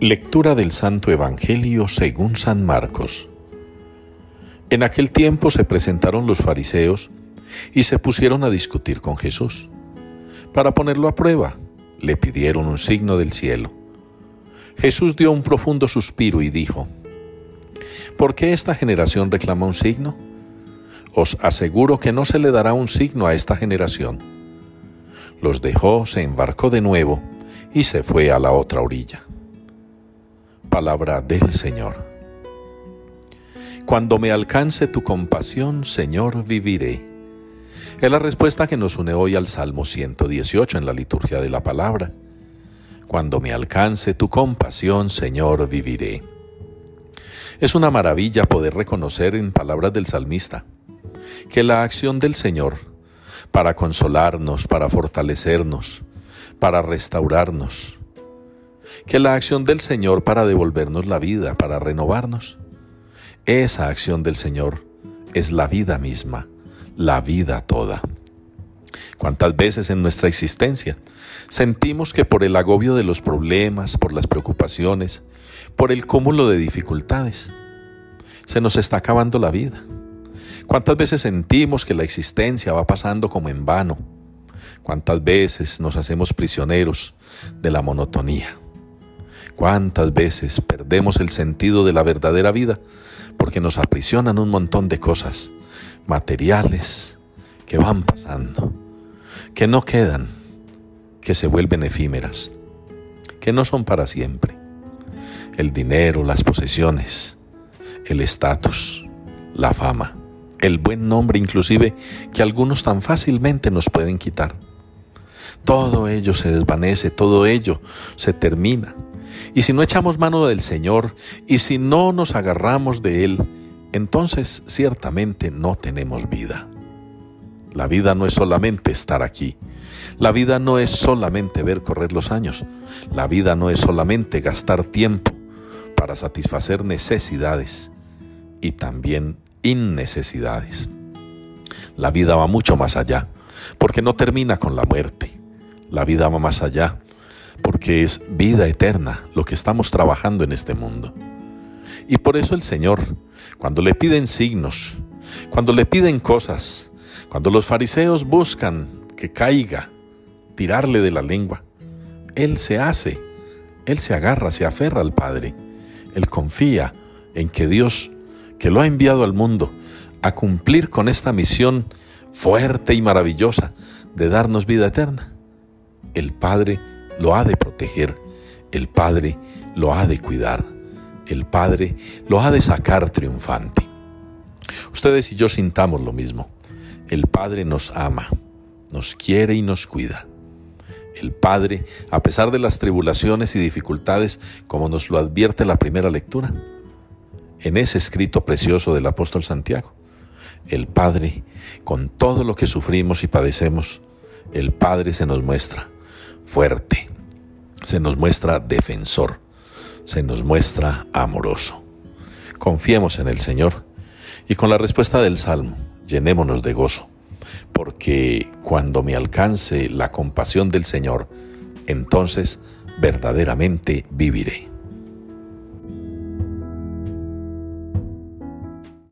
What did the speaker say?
Lectura del Santo Evangelio según San Marcos. En aquel tiempo se presentaron los fariseos y se pusieron a discutir con Jesús. Para ponerlo a prueba, le pidieron un signo del cielo. Jesús dio un profundo suspiro y dijo, ¿Por qué esta generación reclama un signo? Os aseguro que no se le dará un signo a esta generación. Los dejó, se embarcó de nuevo y se fue a la otra orilla palabra del Señor. Cuando me alcance tu compasión, Señor, viviré. Es la respuesta que nos une hoy al Salmo 118 en la liturgia de la palabra. Cuando me alcance tu compasión, Señor, viviré. Es una maravilla poder reconocer en palabras del salmista que la acción del Señor para consolarnos, para fortalecernos, para restaurarnos, que la acción del Señor para devolvernos la vida, para renovarnos. Esa acción del Señor es la vida misma, la vida toda. ¿Cuántas veces en nuestra existencia sentimos que por el agobio de los problemas, por las preocupaciones, por el cúmulo de dificultades, se nos está acabando la vida? ¿Cuántas veces sentimos que la existencia va pasando como en vano? ¿Cuántas veces nos hacemos prisioneros de la monotonía? ¿Cuántas veces perdemos el sentido de la verdadera vida porque nos aprisionan un montón de cosas materiales que van pasando, que no quedan, que se vuelven efímeras, que no son para siempre? El dinero, las posesiones, el estatus, la fama, el buen nombre inclusive que algunos tan fácilmente nos pueden quitar. Todo ello se desvanece, todo ello se termina y si no echamos mano del Señor y si no nos agarramos de Él, entonces ciertamente no tenemos vida. La vida no es solamente estar aquí. La vida no es solamente ver correr los años. La vida no es solamente gastar tiempo para satisfacer necesidades y también innecesidades. La vida va mucho más allá, porque no termina con la muerte. La vida va más allá, porque es vida eterna lo que estamos trabajando en este mundo. Y por eso el Señor, cuando le piden signos, cuando le piden cosas, cuando los fariseos buscan que caiga, tirarle de la lengua, Él se hace, Él se agarra, se aferra al Padre, Él confía en que Dios, que lo ha enviado al mundo a cumplir con esta misión fuerte y maravillosa de darnos vida eterna, el Padre lo ha de proteger, el Padre lo ha de cuidar, el Padre lo ha de sacar triunfante. Ustedes y yo sintamos lo mismo. El Padre nos ama, nos quiere y nos cuida. El Padre, a pesar de las tribulaciones y dificultades, como nos lo advierte la primera lectura, en ese escrito precioso del apóstol Santiago, el Padre, con todo lo que sufrimos y padecemos, el Padre se nos muestra fuerte, se nos muestra defensor, se nos muestra amoroso. Confiemos en el Señor y con la respuesta del Salmo, llenémonos de gozo, porque cuando me alcance la compasión del Señor, entonces verdaderamente viviré.